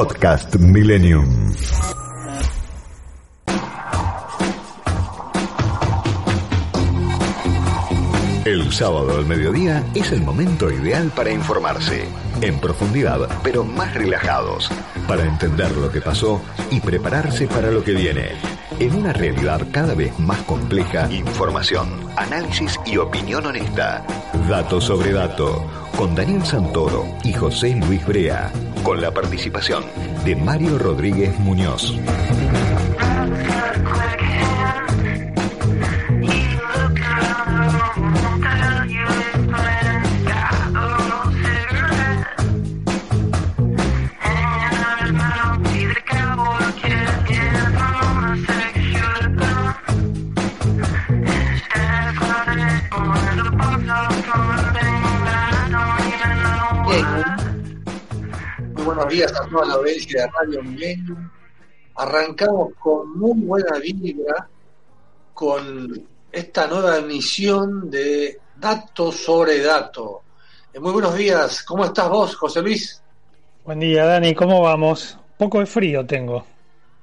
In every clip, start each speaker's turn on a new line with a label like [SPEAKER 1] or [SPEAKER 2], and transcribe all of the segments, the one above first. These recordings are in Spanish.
[SPEAKER 1] Podcast Millennium. El sábado al mediodía es el momento ideal para informarse, en profundidad, pero más relajados, para entender lo que pasó y prepararse para lo que viene. En una realidad cada vez más compleja, información, análisis y opinión honesta. Dato sobre dato, con Daniel Santoro y José Luis Brea, con la participación de Mario Rodríguez Muñoz.
[SPEAKER 2] Buenos días a toda la audiencia de Radio Milenio. Arrancamos con muy buena vibra con esta nueva emisión de Datos sobre Dato. Eh, muy buenos días, ¿cómo estás vos, José Luis?
[SPEAKER 3] Buen día, Dani, ¿cómo vamos? Un poco de frío tengo.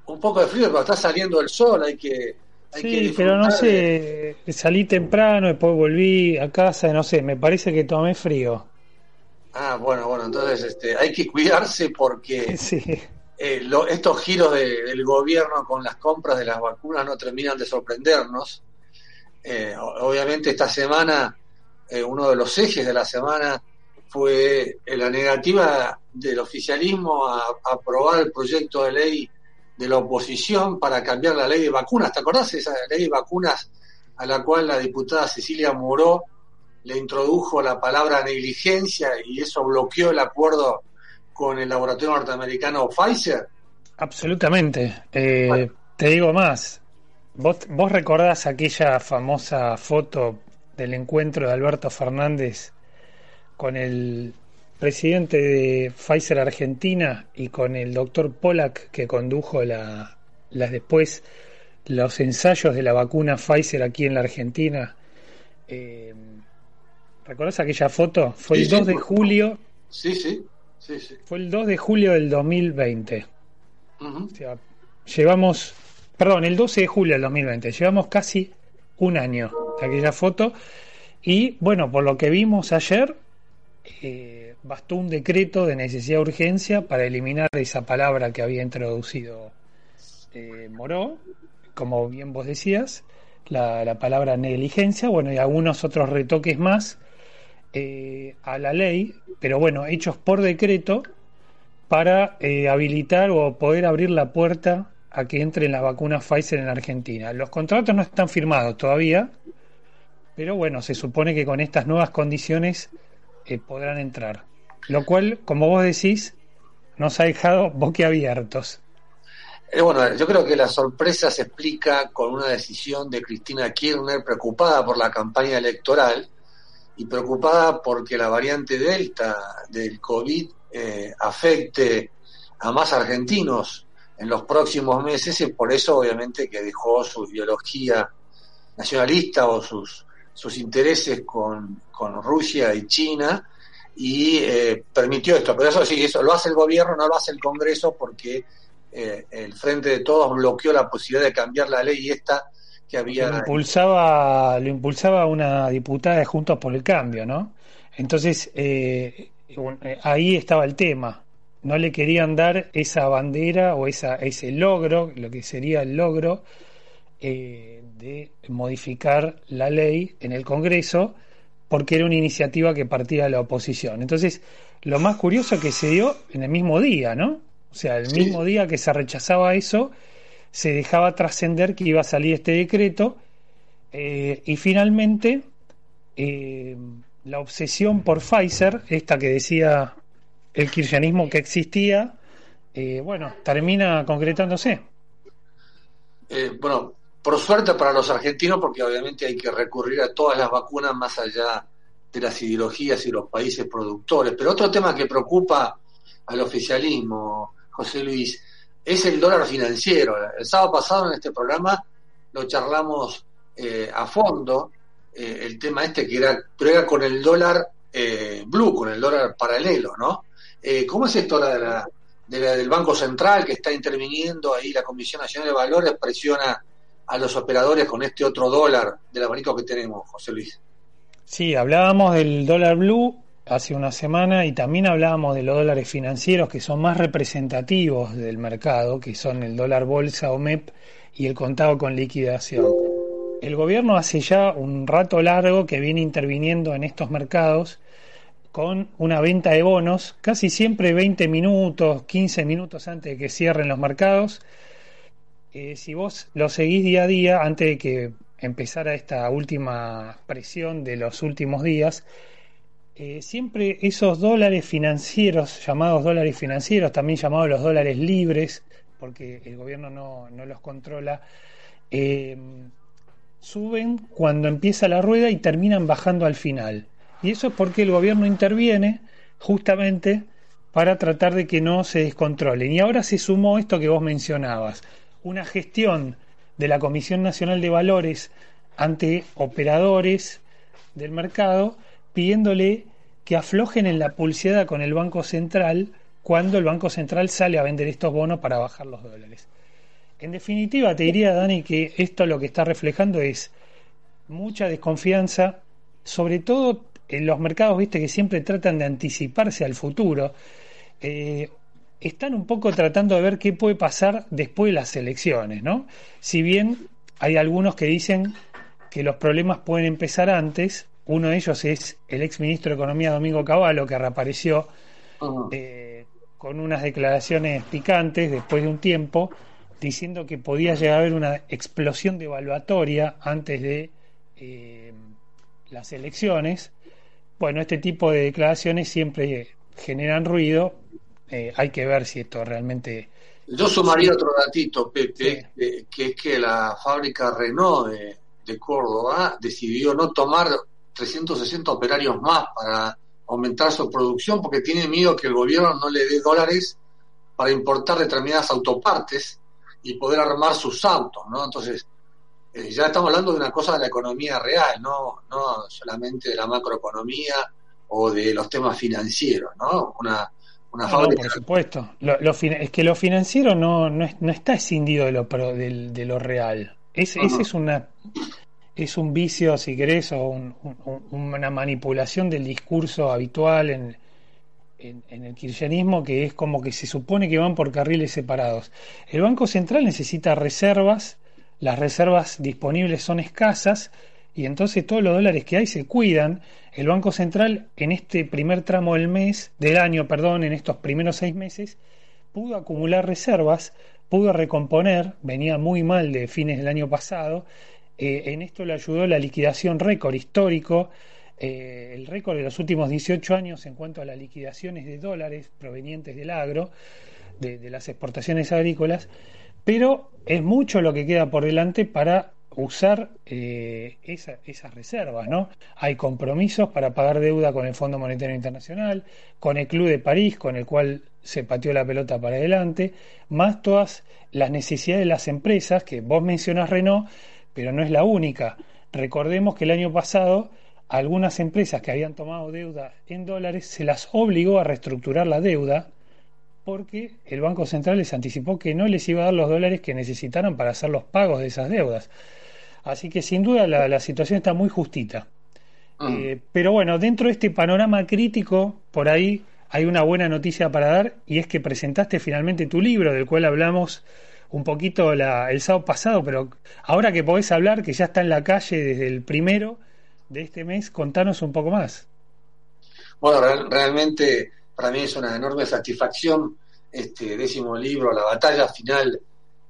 [SPEAKER 2] Un poco de frío, pero está saliendo el sol, hay que...
[SPEAKER 3] sí, pero no sé, salí temprano, después volví a casa, no sé, me parece que tomé frío.
[SPEAKER 2] Ah, bueno, bueno, entonces este, hay que cuidarse porque eh, estos giros del gobierno con las compras de las vacunas no terminan de sorprendernos. Eh, obviamente esta semana, eh, uno de los ejes de la semana fue la negativa del oficialismo a, aprobar el proyecto de ley de la oposición para cambiar la ley de vacunas. ¿Te acordás de esa ley de vacunas a la cual la diputada Cecilia Moró le introdujo la palabra negligencia y eso bloqueó el acuerdo con el laboratorio norteamericano Pfizer?
[SPEAKER 3] Absolutamente. Eh, te digo más. ¿Vos, ¿Vos recordás aquella famosa foto del encuentro de Alberto Fernández con el presidente de Pfizer Argentina y con el doctor Pollack que condujo la, las después los ensayos de la vacuna Pfizer aquí en la Argentina? Eh, ¿Recordás aquella foto? Fue el 2 de julio.
[SPEAKER 2] Sí, sí,
[SPEAKER 3] Fue el 2 de julio del 2020. llevamos, perdón, el 12 de julio del 2020. Llevamos casi un año de aquella foto. Y bueno, por lo que vimos ayer, eh, bastó un decreto de necesidad de urgencia para eliminar esa palabra que había introducido eh, Moró, como bien vos decías, la, la, palabra negligencia, bueno, y algunos otros retoques más eh, a la ley, pero bueno, hechos por decreto para eh, habilitar o poder abrir la puerta a que entre la vacuna Pfizer en Argentina. Los contratos no están firmados todavía, pero bueno, se supone que con estas nuevas condiciones eh, podrán entrar. Lo cual, como vos decís, nos ha dejado boquiabiertos.
[SPEAKER 2] bueno, yo creo que la sorpresa se explica con una decisión de Cristina Kirchner preocupada por la campaña electoral y preocupada porque la variante Delta del COVID eh, afecte a más argentinos en los próximos meses y por eso obviamente que dejó su ideología nacionalista o sus, sus intereses con, con Rusia y China y eh, permitió esto. Pero eso sí, eso lo hace el gobierno, no lo hace el Congreso porque eh, el Frente de Todos bloqueó la posibilidad de cambiar la ley y esta que había...
[SPEAKER 3] Lo impulsaba, lo impulsaba una diputada de Juntos por el Cambio, ¿no? Entonces, eh, eh, ahí estaba el tema. No le querían dar esa bandera o esa, ese logro, lo que sería el logro eh, de modificar la ley en el Congreso, porque era una iniciativa que partía de la oposición. Entonces, lo más curioso que se dio en el mismo día, ¿no? O sea, el mismo día que se rechazaba eso, se dejaba trascender que iba a salir este decreto eh, y finalmente eh, la obsesión por Pfizer, esta que decía el kirchnerismo que existía, eh, bueno, termina concretándose.
[SPEAKER 2] bueno, por suerte para los argentinos, porque obviamente hay que recurrir a todas las vacunas más allá de las ideologías y los países productores. Pero otro tema que preocupa al oficialismo, José Luis, es el dólar financiero. El sábado pasado en este programa lo charlamos eh, a fondo, eh, el tema este que era, pero era con el dólar eh, blue, con el dólar paralelo, ¿no? ¿Cómo es esto de la, del Banco Central que está interviniendo ahí, la Comisión Nacional de Valores presiona a los operadores con este otro dólar del abanico que tenemos, José Luis.
[SPEAKER 3] Sí, hablábamos del dólar blue hace una semana y también hablábamos de los dólares financieros que son más representativos del mercado, que son el dólar bolsa o MEP y el contado con liquidación. El gobierno hace ya un rato largo que viene interviniendo en estos mercados con una venta de bonos, casi siempre 20 minutos, 15 minutos antes de que cierren los mercados. Eh, si vos lo seguís día a día, antes de que empezara esta última presión de los últimos días, eh, siempre esos dólares financieros, llamados dólares financieros, también llamados los dólares libres, porque el gobierno no, no los controla, eh, suben cuando empieza la rueda y terminan bajando al final. Y eso es porque el gobierno interviene justamente para tratar de que no se descontrolen. Y ahora se sumó esto que vos mencionabas, una gestión de la Comisión Nacional de Valores ante operadores del mercado pidiéndole que aflojen en la pulseada con el Banco Central cuando el Banco Central sale a vender estos bonos para bajar los dólares. En definitiva, te diría, Dani, que esto lo que está reflejando es mucha desconfianza, sobre todo en los mercados, viste, que siempre tratan de anticiparse al futuro, eh, están un poco tratando de ver qué puede pasar después de las elecciones, ¿no? Si bien hay algunos que dicen que los problemas pueden empezar antes, uno de ellos es el ex ministro de Economía Domingo Cavallo, que reapareció eh, con unas declaraciones picantes después de un tiempo, diciendo que podía llegar a haber una explosión devaluatoria antes de eh, las elecciones bueno, este tipo de declaraciones siempre generan ruido. Eh, hay que ver si esto realmente.
[SPEAKER 2] Yo sumaría otro datito, Pepe, que es que la fábrica Renault de, de, Córdoba decidió no tomar 360 operarios más para aumentar su producción porque tiene miedo que el gobierno no le dé dólares para importar determinadas autopartes y poder armar sus autos, ¿no? Entonces, eh, ya estamos hablando de una cosa de la economía real, no, no solamente de la macroeconomía o de los temas financieros, ¿no? Una,
[SPEAKER 3] una fábrica... por supuesto. es que lo financiero no, no, no está escindido de lo, de, lo real. Ese es una es un vicio, si querés, o una manipulación del discurso habitual en, el kirchnerismo que es como que se supone que van por carriles separados. El Banco Central necesita reservas las reservas disponibles son escasas y entonces todos los dólares que hay se cuidan. El Banco Central en este primer tramo del mes, del año, perdón, en estos primeros seis meses, pudo acumular reservas, pudo recomponer, venía muy mal de fines del año pasado. Eh, en esto le ayudó la liquidación récord histórico, eh, el récord de los últimos 18 años en cuanto a las liquidaciones de dólares provenientes del agro, de las exportaciones agrícolas pero es mucho lo que queda por delante para usar eh, esas reservas, ¿no? Hay compromisos para pagar deuda con el Fondo Monetario Internacional, con el Club de París, con el cual se pateó la pelota para adelante, más todas las necesidades de las empresas, que vos mencionás Renault, pero no es la única. Recordemos que el año pasado algunas empresas que habían tomado deuda en dólares se las obligó a reestructurar la deuda porque el Banco Central les anticipó que no les iba a dar los dólares que necesitaran para hacer los pagos de esas deudas. Así que sin duda la, situación está muy justita. Ah. Eh, pero bueno, dentro de este panorama crítico, por ahí hay una buena noticia para dar y es que presentaste finalmente tu libro, del cual hablamos un poquito el sábado pasado, pero ahora que podés hablar, que ya está en la calle desde el primero de este mes, contanos un poco más.
[SPEAKER 2] Bueno, realmente para mí es una enorme satisfacción este décimo libro, La batalla final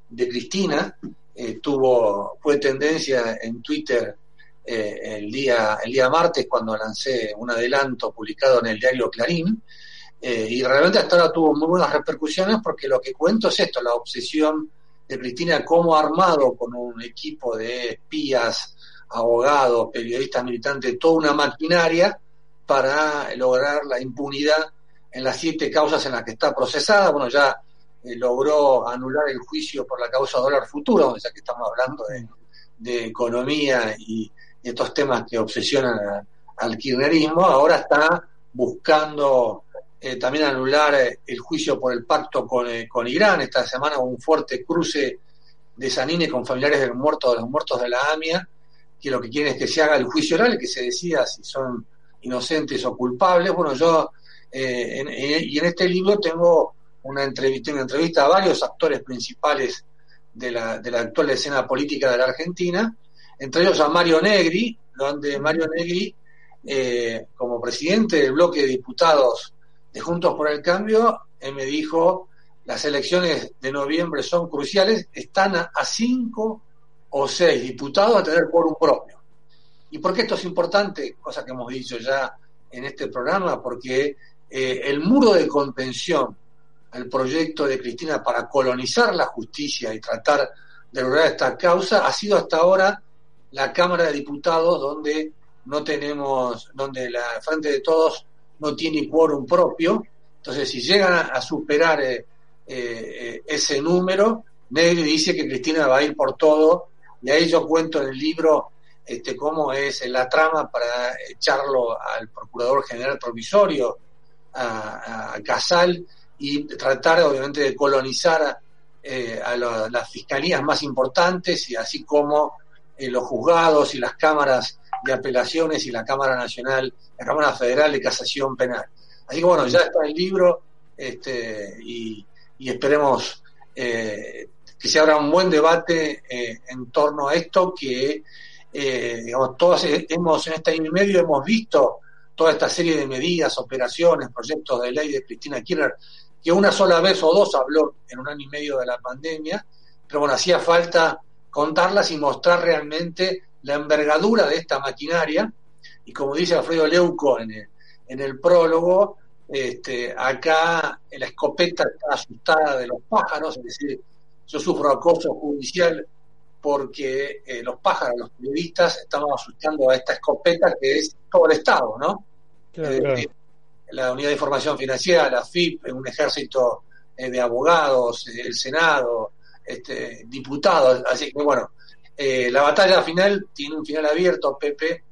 [SPEAKER 2] de Cristina, eh, tuvo, fue tendencia en Twitter eh, el, día, el día martes cuando lancé un adelanto publicado en el diario Clarín, eh, y realmente hasta ahora tuvo muy buenas repercusiones porque lo que cuento es esto, la obsesión de Cristina como armado con un equipo de espías, abogados, periodistas militantes, toda una maquinaria para lograr la impunidad en las siete causas en las que está procesada. Bueno, ya eh, logró anular el juicio por la causa dólar futuro, ya que estamos hablando de, economía y, estos temas que obsesionan al kirchnerismo, ahora está buscando eh, también anular eh, el juicio por el pacto con, con, Irán. Esta semana hubo un fuerte cruce de Sanine con familiares de los muertos, de los muertos de la AMIA, que lo que quieren es que se haga el juicio oral que se decida si son inocentes o culpables. Bueno, yo y en este libro tengo una entrevista, una entrevista a varios actores principales de la, de la actual escena política de la Argentina, entre ellos a Mario Negri, donde Mario Negri, eh, como presidente del bloque de diputados de Juntos por el Cambio, me dijo, las elecciones de noviembre son cruciales, están a, cinco o seis diputados a tener por un propio. ¿Y por qué esto es importante? Cosa que hemos dicho ya en este programa, porque eh, el muro de contención el proyecto de Cristina para colonizar la justicia y tratar de lograr esta causa ha sido hasta ahora la Cámara de Diputados donde no tenemos, donde la Frente de Todos no tiene quórum propio. Entonces, si llegan a, superar eh, eh, ese número, Negri dice que Cristina va a ir por todo, y ahí yo cuento en el libro este, cómo es la trama para echarlo al Procurador General Provisorio, a, Casal, y tratar obviamente de colonizar eh, a las fiscalías más importantes y así como eh, los juzgados y las cámaras de apelaciones y la Cámara Nacional, la Cámara Federal de Casación Penal. Así que bueno, ya está el libro este, y, esperemos eh, que se abra un buen debate en torno a esto que, digamos, todos hemos en este año y medio hemos visto toda esta serie de medidas, operaciones, proyectos de ley de Cristina Kirchner que una sola vez o dos habló en un año y medio de la pandemia, pero bueno, hacía falta contarlas y mostrar realmente la envergadura de esta maquinaria. Y como dice Alfredo Leuco en el, en el prólogo, este, acá la escopeta está asustada de los pájaros, es decir, yo sufro acoso judicial porque eh, los pájaros, los periodistas, estamos asustando a esta escopeta que es todo el Estado, ¿no? Eh, la Unidad de Información Financiera, la FIP, un ejército eh, de abogados, eh, el Senado, este, diputados. Así que bueno, eh, la batalla final tiene un final abierto, Pepe.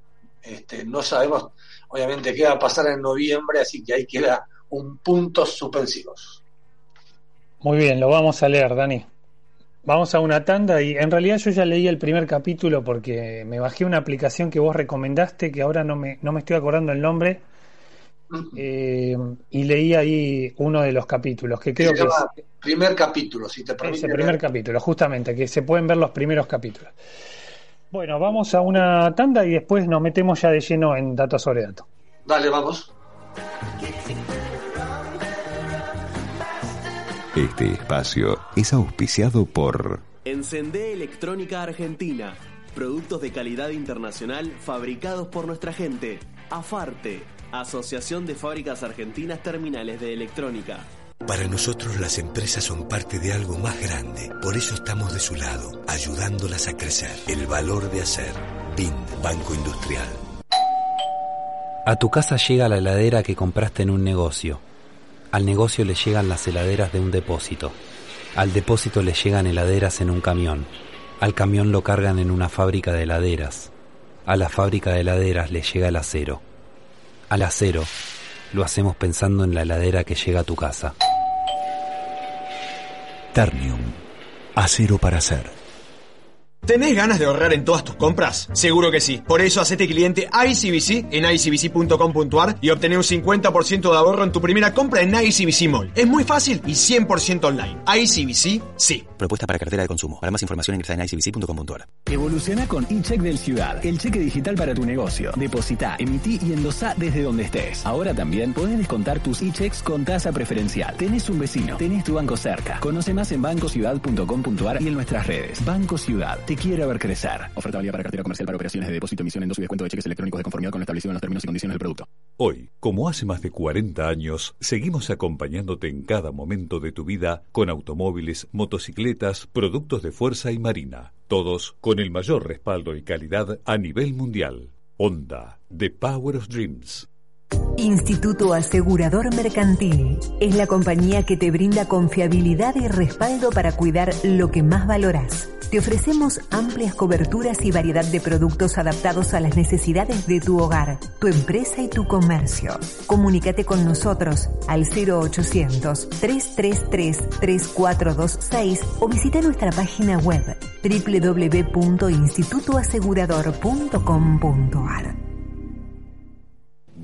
[SPEAKER 2] Este, no sabemos, obviamente, qué va a pasar en noviembre, así que ahí queda un punto suspensivos.
[SPEAKER 3] Muy bien, lo vamos a leer, Dani. Vamos a una tanda y en realidad yo ya leí el primer capítulo porque me bajé una aplicación que vos recomendaste, que ahora no me, no me estoy acordando el nombre, eh, y leí ahí uno de los capítulos que creo que es,
[SPEAKER 2] primer capítulo si te permite
[SPEAKER 3] primer capítulo justamente que se pueden ver los primeros capítulos. Bueno vamos a una tanda y después nos metemos ya de lleno en datos sobre datos.
[SPEAKER 2] Dale vamos.
[SPEAKER 1] Este espacio es auspiciado por
[SPEAKER 4] Encendé Electrónica Argentina productos de calidad internacional fabricados por nuestra gente Afarte Asociación de Fábricas Argentinas Terminales de Electrónica.
[SPEAKER 5] Para nosotros las empresas son parte de algo más grande, por eso estamos de su lado, ayudándolas a crecer. El valor de hacer. BIND, Banco Industrial.
[SPEAKER 6] A tu casa llega la heladera que compraste en un negocio. Al negocio le llegan las heladeras de un depósito. Al depósito le llegan heladeras en un camión. Al camión lo cargan en una fábrica de heladeras. A la fábrica de heladeras le llega el acero al acero, lo hacemos pensando en la heladera que llega a tu casa.
[SPEAKER 5] Ternium, acero para hacer.
[SPEAKER 7] ¿Tenés ganas de ahorrar en todas tus compras? Seguro que sí. Por eso hacete cliente ICBC en icbc.com.ar y obtener un 50% de ahorro en tu primera compra en ICBC Mall. Es muy fácil y 100% online. ICBC, sí.
[SPEAKER 8] Propuesta para cartera de consumo. Para más información ingresa en icbc.com.ar.
[SPEAKER 9] Evoluciona con eCheck del Ciudad, el cheque digital para tu negocio. Deposita, emití y endosá desde donde estés. Ahora también puedes descontar tus e-checks con tasa preferencial. Tenés un vecino, tenés tu banco cerca. Conoce más en bancociudad.com.ar y en nuestras redes. Banco Ciudad quiere ver crecer. Oferta válida para cartera comercial para operaciones de depósito, emisión, endoso y descuento de cheques electrónicos de conformidad con lo establecido en los términos y condiciones del producto.
[SPEAKER 1] Hoy, como hace más de 40 años, seguimos acompañándote en cada momento de tu vida con automóviles, motocicletas, productos de fuerza y marina. Todos con el mayor respaldo y calidad a nivel mundial. Honda, The Power of Dreams.
[SPEAKER 10] Instituto Asegurador Mercantil es la compañía que te brinda confiabilidad y respaldo para cuidar lo que más valoras. Te ofrecemos amplias coberturas y variedad de productos adaptados a las necesidades de tu hogar, tu empresa y tu comercio. Comunícate con nosotros al 0800-333-3426 o visita nuestra página web www.institutoasegurador.com.ar.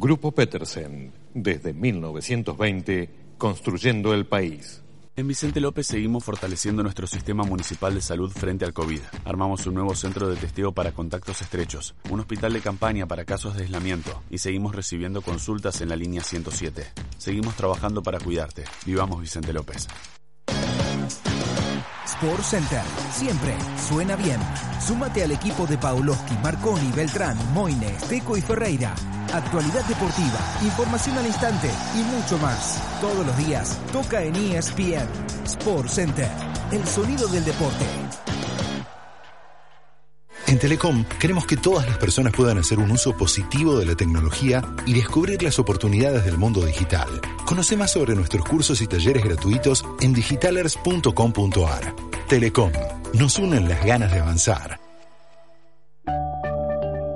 [SPEAKER 11] Grupo Petersen, desde 1920, construyendo el país.
[SPEAKER 12] En Vicente López seguimos fortaleciendo nuestro sistema municipal de salud frente al COVID. Armamos un nuevo centro de testeo para contactos estrechos, un hospital de campaña para casos de aislamiento y seguimos recibiendo consultas en la línea 107. Seguimos trabajando para cuidarte. Vivamos Vicente López.
[SPEAKER 13] Sport Center. Siempre suena bien. Súmate al equipo de Pauloski, Marconi, Beltrán, Moines, Teco y Ferreira. Actualidad deportiva, información al instante y mucho más. Todos los días toca en ESPN. Sport Center. El sonido del deporte.
[SPEAKER 14] En Telecom queremos que todas las personas puedan hacer un uso positivo de la tecnología y descubrir las oportunidades del mundo digital. Conoce más sobre nuestros cursos y talleres gratuitos en digitalers.com.ar. Telecom, nos unen las ganas de avanzar.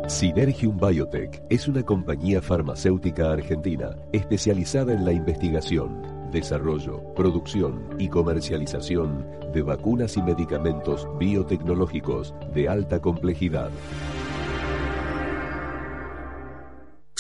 [SPEAKER 15] Synergium Biotech es una compañía farmacéutica argentina especializada en la investigación, desarrollo, producción y comercialización de vacunas y medicamentos biotecnológicos de alta complejidad.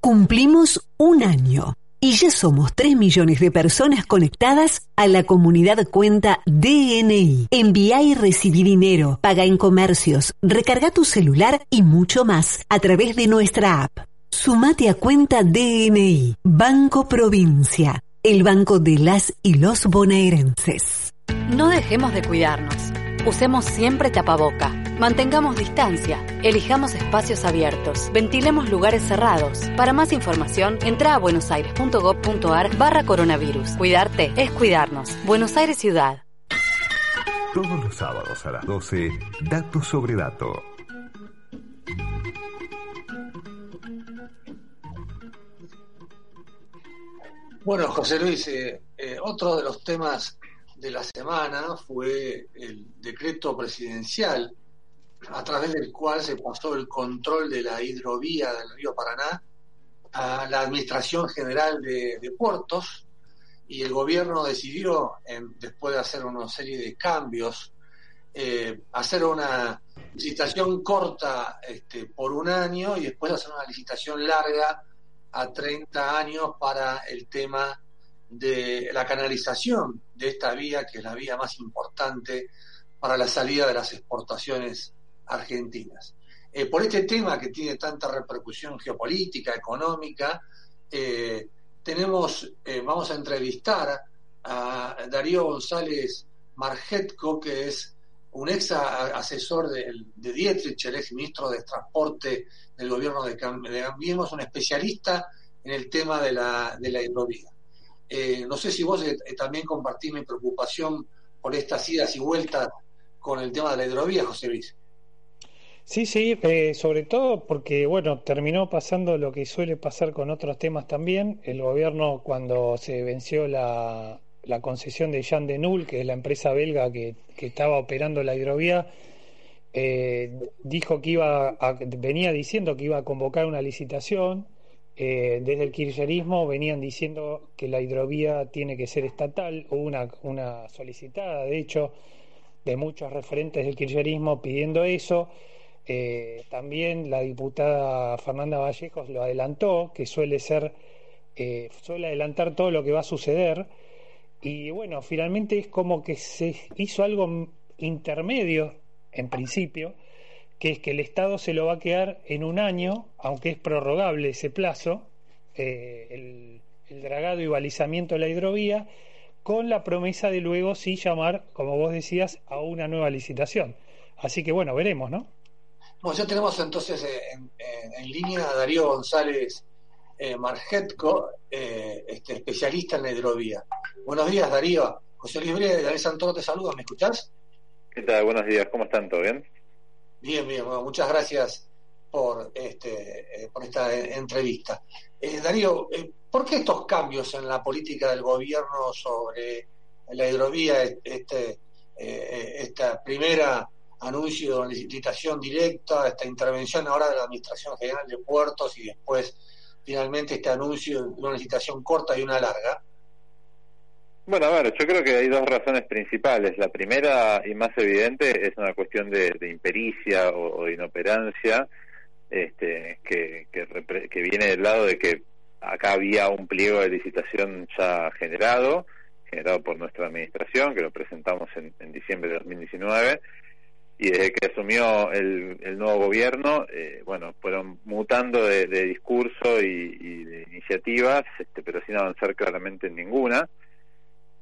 [SPEAKER 10] Cumplimos un año y ya somos 3 millones de personas conectadas a la comunidad cuenta DNI. Envía y recibí dinero, paga en comercios, recarga tu celular y mucho más a través de nuestra app. Sumate a cuenta DNI, Banco Provincia, el banco de las y los bonaerenses.
[SPEAKER 16] No dejemos de cuidarnos. Usemos siempre tapaboca. Mantengamos distancia. Elijamos espacios abiertos. Ventilemos lugares cerrados. Para más información, entra a buenosaires.gov.ar barra coronavirus. Cuidarte es cuidarnos. Buenos Aires Ciudad.
[SPEAKER 1] Todos los sábados a las 12, Dato sobre Dato.
[SPEAKER 2] Bueno, José Luis, eh, eh, otro de los temas de la semana fue el decreto presidencial a través del cual se pasó el control de la hidrovía del río Paraná a la Administración General de, Puertos y el gobierno decidió, después de hacer una serie de cambios, eh, hacer una licitación corta este, por un año y después hacer una licitación larga a 30 años para el tema de la canalización de esta vía, que es la vía más importante para la salida de las exportaciones argentinas. Eh, por este tema que tiene tanta repercusión geopolítica, económica, eh, tenemos, eh, vamos a entrevistar a Darío González Margetco, que es un ex asesor de, Dietrich, el ex ministro de Transporte del gobierno de Cambiemos, un especialista en el tema de la, de la hidrovía. Eh, no sé si vos eh, también compartís mi preocupación por estas idas y vueltas con el tema de la hidrovía, José Luis.
[SPEAKER 3] Sí, sí, eh, sobre todo porque, bueno, terminó pasando lo que suele pasar con otros temas también. El gobierno, cuando se venció la, la concesión de Jean de Null, que es la empresa belga que, que estaba operando la hidrovía, dijo que iba a, venía diciendo que iba a convocar una licitación eh, desde el kirchnerismo venían diciendo que la hidrovía tiene que ser estatal, hubo una, una solicitada, de hecho, de muchos referentes del kirchnerismo pidiendo eso. Eh, también la diputada Fernanda Vallejos lo adelantó, que suele ser, eh, suele adelantar todo lo que va a suceder. Y bueno, finalmente es como que se hizo algo intermedio, en principio, que es que el Estado se lo va a quedar en un año, aunque es prorrogable ese plazo, el, el dragado y balizamiento de la hidrovía, con la promesa de luego sí llamar, como vos decías, a una nueva licitación. Así que bueno, veremos, ¿no?
[SPEAKER 2] Bueno, ya tenemos entonces en, línea a Darío González eh, Margetco, eh, este, especialista en la hidrovía. Buenos días, Darío. José Luis Brea de Santoro te saluda, ¿me escuchás?
[SPEAKER 17] ¿Qué tal? Buenos días, ¿cómo están? ¿Todo bien?
[SPEAKER 2] Bien, bien, bueno, muchas gracias por, este, eh, por esta entrevista. Darío, ¿por qué estos cambios en la política del gobierno sobre la hidrovía, este, esta primera anuncio de licitación directa, esta intervención ahora de la Administración General de Puertos y después finalmente este anuncio de una licitación corta y una larga?
[SPEAKER 17] Bueno, a ver, yo creo que hay dos razones principales. La primera y más evidente es una cuestión de, impericia o, de inoperancia, este, que, que, viene del lado de que acá había un pliego de licitación ya generado, generado por nuestra administración, que lo presentamos en, diciembre de 2019, y desde que asumió el, el nuevo gobierno, eh, bueno, fueron mutando de, discurso y, de iniciativas, este, pero sin avanzar claramente en ninguna.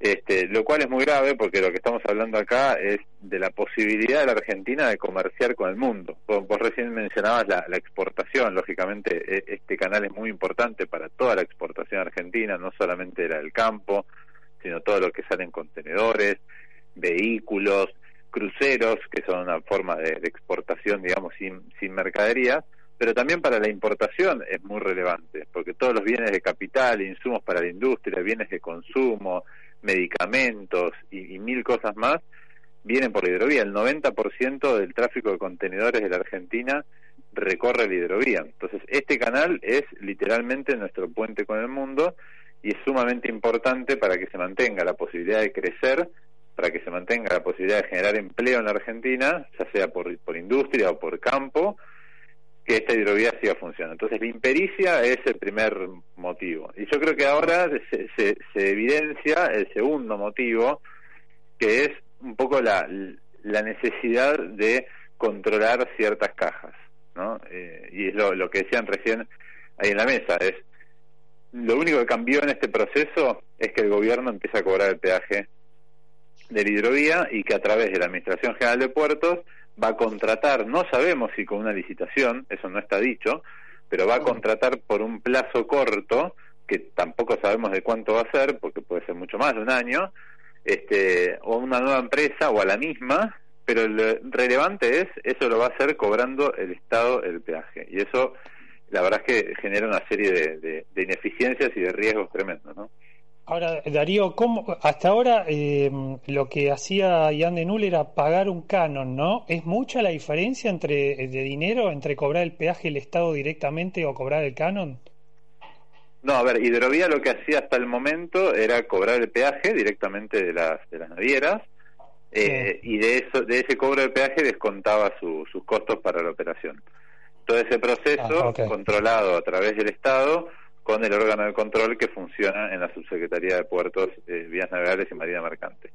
[SPEAKER 17] Este, lo cual es muy grave porque lo que estamos hablando acá es de la posibilidad de la Argentina de comerciar con el mundo. Vos, recién mencionabas la, exportación, lógicamente e, este canal es muy importante para toda la exportación argentina, no solamente la del campo, sino todo lo que sale en contenedores, vehículos, cruceros, que son una forma de, exportación, digamos, sin, sin mercadería, pero también para la importación es muy relevante, porque todos los bienes de capital, insumos para la industria, bienes de consumo, medicamentos y, mil cosas más, vienen por la hidrovía. El 90% del tráfico de contenedores de la Argentina recorre la hidrovía. Entonces, este canal es literalmente nuestro puente con el mundo y es sumamente importante para que se mantenga la posibilidad de crecer para que se mantenga la posibilidad de generar empleo en la Argentina, ya sea por, por industria o por campo, que esta hidrovía siga funcionando. Entonces, la impericia es el primer motivo. Y yo creo que ahora se, se, evidencia el segundo motivo, que es un poco la, la necesidad de controlar ciertas cajas. ¿no? Eh, y es lo, lo que decían recién ahí en la mesa, es lo único que cambió en este proceso es que el gobierno empieza a cobrar el peaje de la hidrovía y que a través de la Administración General de Puertos va a contratar, no sabemos si con una licitación, eso no está dicho, pero va a contratar por un plazo corto, que tampoco sabemos de cuánto va a ser, porque puede ser mucho más de un año, este, o una nueva empresa o a la misma, pero lo relevante es, eso lo va a hacer cobrando el Estado el peaje. Y eso, la verdad es que genera una serie de, de ineficiencias y de riesgos tremendos, ¿no?
[SPEAKER 3] Ahora, Darío, ¿cómo, hasta ahora eh, lo que hacía Ian de Null era pagar un canon, ¿no? ¿Es mucha la diferencia entre de dinero entre cobrar el peaje el Estado directamente o cobrar el canon?
[SPEAKER 17] No, a ver, Hidrovía lo que hacía hasta el momento era cobrar el peaje directamente de las, de las navieras eh, y de eso de ese cobro de peaje descontaba sus costos para la operación. Todo ese proceso ah, controlado a través del Estado con el órgano de control que funciona en la Subsecretaría de Puertos, eh, Vías Navegables y Marina Mercante.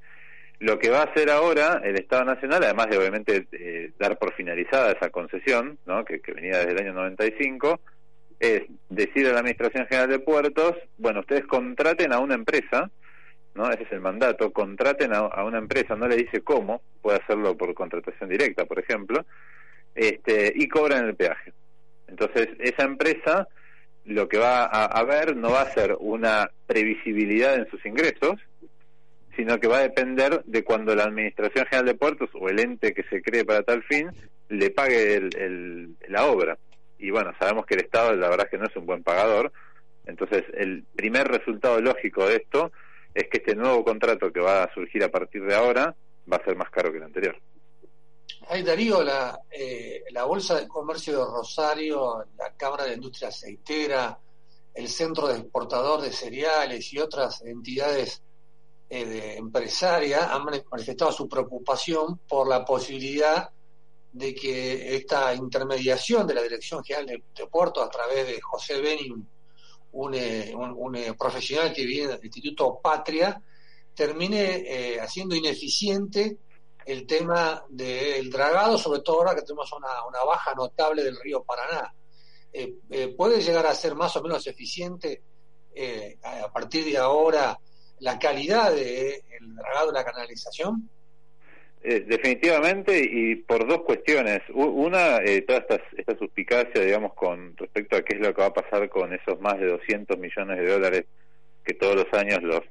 [SPEAKER 17] Lo que va a hacer ahora el Estado Nacional, además de obviamente eh, dar por finalizada esa concesión, ¿no? que, venía desde el año 95, es decir a la Administración General de Puertos, bueno, ustedes contraten a una empresa, ¿no? Ese es el mandato, contraten a, a, una empresa, no le dice cómo, puede hacerlo por contratación directa, por ejemplo, este, y cobran el peaje. Entonces, esa empresa lo que va a haber no va a ser una previsibilidad en sus ingresos, sino que va a depender de cuando la Administración General de Puertos o el ente que se cree para tal fin le pague el, la obra. Y bueno, sabemos que el Estado la verdad es que no es un buen pagador, entonces el primer resultado lógico de esto es que este nuevo contrato que va a surgir a partir de ahora va a ser más caro que el anterior.
[SPEAKER 2] Ay, Darío, la, eh, la Bolsa de Comercio de Rosario, la Cámara de Industria Aceitera, el Centro de Exportador de Cereales y otras entidades eh, empresarias han manifestado su preocupación por la posibilidad de que esta intermediación de la Dirección General de, Puertos a través de José Beni, un, eh, profesional que viene del Instituto Patria, termine haciendo ineficiente el tema del dragado, sobre todo ahora que tenemos una, baja notable del río Paraná. ¿puede llegar a ser más o menos eficiente a partir de ahora la calidad del dragado de la canalización?
[SPEAKER 17] Eh, definitivamente y por dos cuestiones. Una, eh, toda esta, esta suspicacia, digamos, con respecto a qué es lo que va a pasar con esos más de 200 millones de dólares que todos los años los,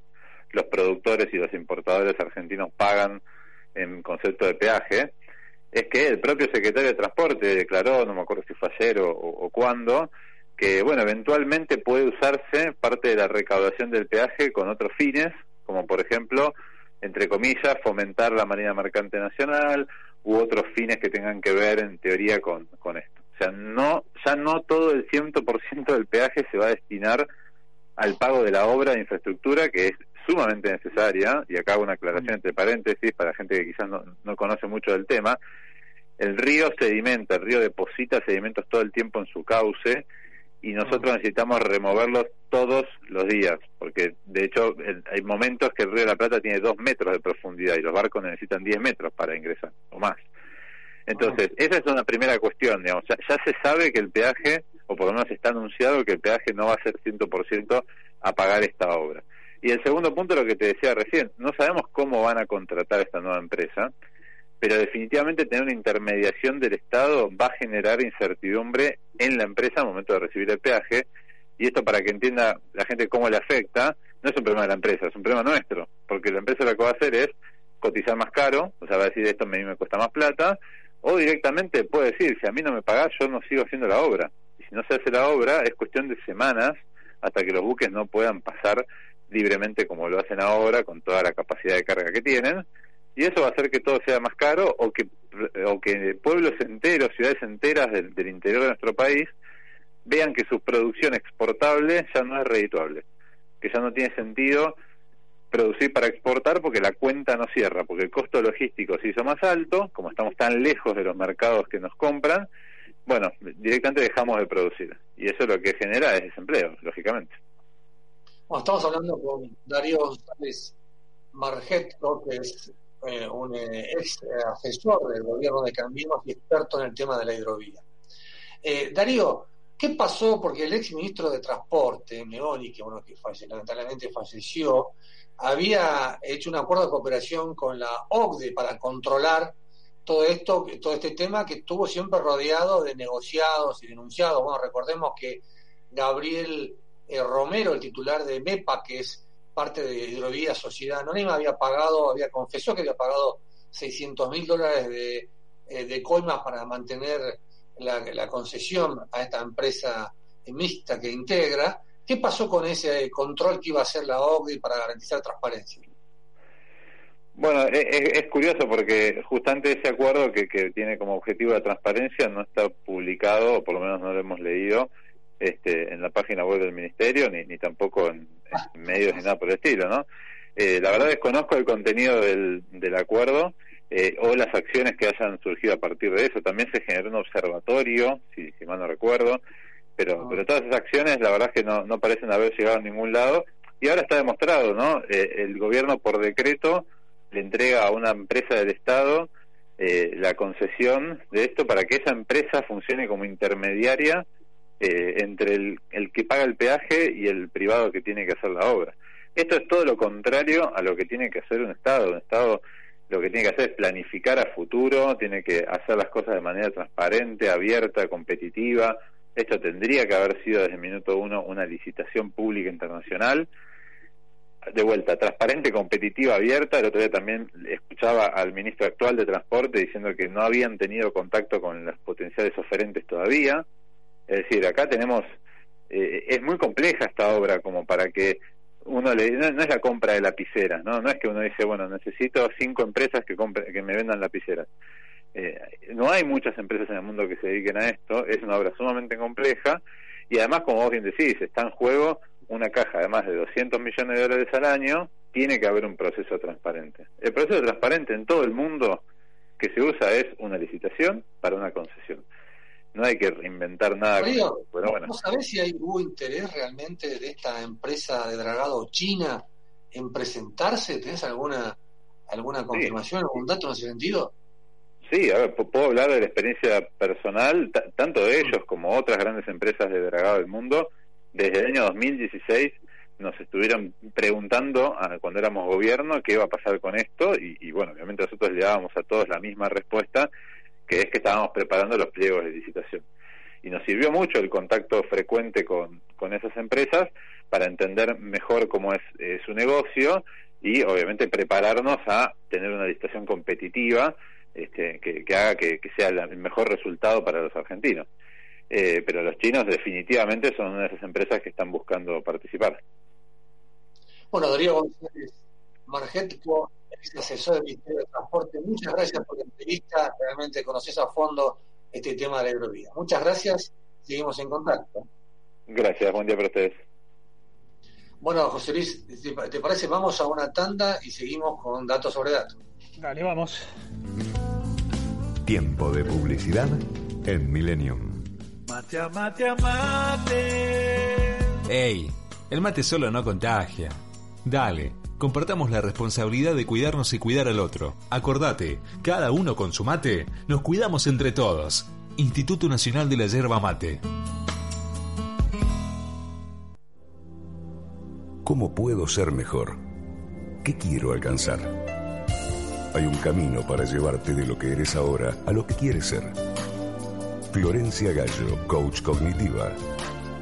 [SPEAKER 17] los productores y los importadores argentinos pagan en concepto de peaje, es que el propio secretario de Transporte declaró, no me acuerdo si fue ayer o, o cuándo, que, bueno, eventualmente puede usarse parte de la recaudación del peaje con otros fines, como por ejemplo entre comillas, fomentar la Marina Mercante Nacional u otros fines que tengan que ver en teoría con, con esto. O sea, no, ya no todo el 100% del peaje se va a destinar al pago de la obra de infraestructura que es sumamente necesaria, y acá hago una aclaración entre paréntesis para gente que quizás no, no conoce mucho del tema, el río sedimenta, el río deposita sedimentos todo el tiempo en su cauce y nosotros necesitamos removerlos todos los días, porque de hecho hay momentos que el río de la Plata tiene dos metros de profundidad y los barcos necesitan 10 metros para ingresar o más. Entonces, esa es una primera cuestión, digamos, ya, se sabe que el peaje, o por lo menos está anunciado que el peaje no va a ser 100% a pagar esta obra. Y el segundo punto, lo que te decía recién, no sabemos cómo van a contratar esta nueva empresa, pero definitivamente tener una intermediación del Estado va a generar incertidumbre en la empresa al momento de recibir el peaje, y esto para que entienda la gente cómo le afecta, no es un problema de la empresa, es un problema nuestro, porque la empresa lo que va a hacer es cotizar más caro, o sea, va a decir esto a mí me cuesta más plata, o directamente puede decir, si a mí no me pagás, yo no sigo haciendo la obra. Y si no se hace la obra, es cuestión de semanas hasta que los buques no puedan pasar libremente como lo hacen ahora, con toda la capacidad de carga que tienen, y eso va a hacer que todo sea más caro o que, o que pueblos enteros, ciudades enteras del, interior de nuestro país vean que su producción exportable ya no es redituable, que ya no tiene sentido producir para exportar porque la cuenta no cierra, porque el costo logístico se hizo más alto, como estamos tan lejos de los mercados que nos compran, bueno, directamente dejamos de producir. Y eso lo que genera es desempleo, lógicamente.
[SPEAKER 2] Bueno, estamos hablando con Darío González Marget, que es eh, un eh, ex asesor del gobierno de Cambiemos y experto en el tema de la hidrovía. Eh, Darío, ¿qué pasó? Porque el ex ministro de Transporte, Meoni, que bueno, que lamentablemente falleció, había hecho un acuerdo de cooperación con la OCDE para controlar todo esto, todo este tema que estuvo siempre rodeado de negociados y denunciados. Bueno, recordemos que Gabriel Romero, el titular de MEPA, que es parte de Hidrovía Sociedad Anónima había pagado, había confesó que había pagado 600 mil dólares de, eh, coimas para mantener la, concesión a esta empresa mixta que integra. ¿Qué pasó con ese control que iba a hacer la OCDE para garantizar transparencia?
[SPEAKER 17] Bueno, es, curioso porque justamente ese acuerdo que, que tiene como objetivo la transparencia no está publicado, o por lo menos no lo hemos leído, este, en la página web del ministerio, ni, ni tampoco en, medios ni nada por el estilo, ¿no? Eh, la verdad desconozco el contenido del, del acuerdo eh, o las acciones que hayan surgido a partir de eso. También se generó un observatorio, si, si mal no recuerdo, pero, ah. pero todas esas acciones la verdad es que no, no parecen haber llegado a ningún lado y ahora está demostrado, ¿no? Eh, el gobierno por decreto le entrega a una empresa del Estado la concesión de esto para que esa empresa funcione como intermediaria eh, entre el, el que paga el peaje y el privado que tiene que hacer la obra. Esto es todo lo contrario a lo que tiene que hacer un Estado. Un Estado lo que tiene que hacer es planificar a futuro, tiene que hacer las cosas de manera transparente, abierta, competitiva. Esto tendría que haber sido desde el minuto uno una licitación pública internacional. De vuelta, transparente, competitiva, abierta. El otro día también escuchaba al ministro actual de Transporte diciendo que no habían tenido contacto con los potenciales oferentes todavía. Es decir, acá tenemos, eh, es muy compleja esta obra como para que uno le, no, es la compra de lapiceras, ¿no? No es que uno dice, bueno, necesito cinco empresas que, compre, que me vendan lapiceras. Eh, no hay muchas empresas en el mundo que se dediquen a esto, es una obra sumamente compleja y además, como vos bien decís, está en juego una caja de más de 200 millones de dólares al año, tiene que haber un proceso transparente. El proceso transparente en todo el mundo que se usa es una licitación para una concesión no hay que reinventar nada.
[SPEAKER 2] pero bueno. ¿No sabés si hay, hubo interés realmente de esta empresa de dragado china en presentarse? ¿Tenés alguna alguna confirmación, algún dato en ese sentido?
[SPEAKER 17] Sí, a ver, puedo hablar de la experiencia personal, tanto de ellos como otras grandes empresas de dragado del mundo. Desde el año 2016 nos estuvieron preguntando cuando éramos gobierno qué iba a pasar con esto y, bueno, obviamente nosotros le dábamos a todos la misma respuesta, estábamos preparando los pliegos de licitación. Y nos sirvió mucho el contacto frecuente con, con esas empresas para entender mejor cómo es eh, su negocio y obviamente prepararnos a tener una licitación competitiva este, que, haga que, sea el mejor resultado para los argentinos. Eh, pero los chinos definitivamente son una de esas empresas que están buscando participar.
[SPEAKER 2] Bueno, Darío González asesor del Ministerio de Transporte, muchas gracias por la entrevista, realmente conoces a fondo este tema de la hidrovía. Muchas gracias, seguimos en contacto.
[SPEAKER 17] Gracias, buen día para ustedes.
[SPEAKER 2] Bueno, José Luis, ¿te parece? Vamos a una tanda y seguimos con datos sobre datos.
[SPEAKER 3] Dale, vamos.
[SPEAKER 1] Tiempo de publicidad en Millennium.
[SPEAKER 18] Mate mate mate.
[SPEAKER 19] Ey, el mate solo no contagia. Dale, compartamos la responsabilidad de cuidarnos y cuidar al otro. Acordate, cada uno con su mate, nos cuidamos entre todos. Instituto Nacional de la Yerba Mate.
[SPEAKER 20] ¿Cómo puedo ser mejor? ¿Qué quiero alcanzar? Hay un camino para llevarte de lo que eres ahora a lo que quieres ser. Florencia Gallo, coach cognitiva.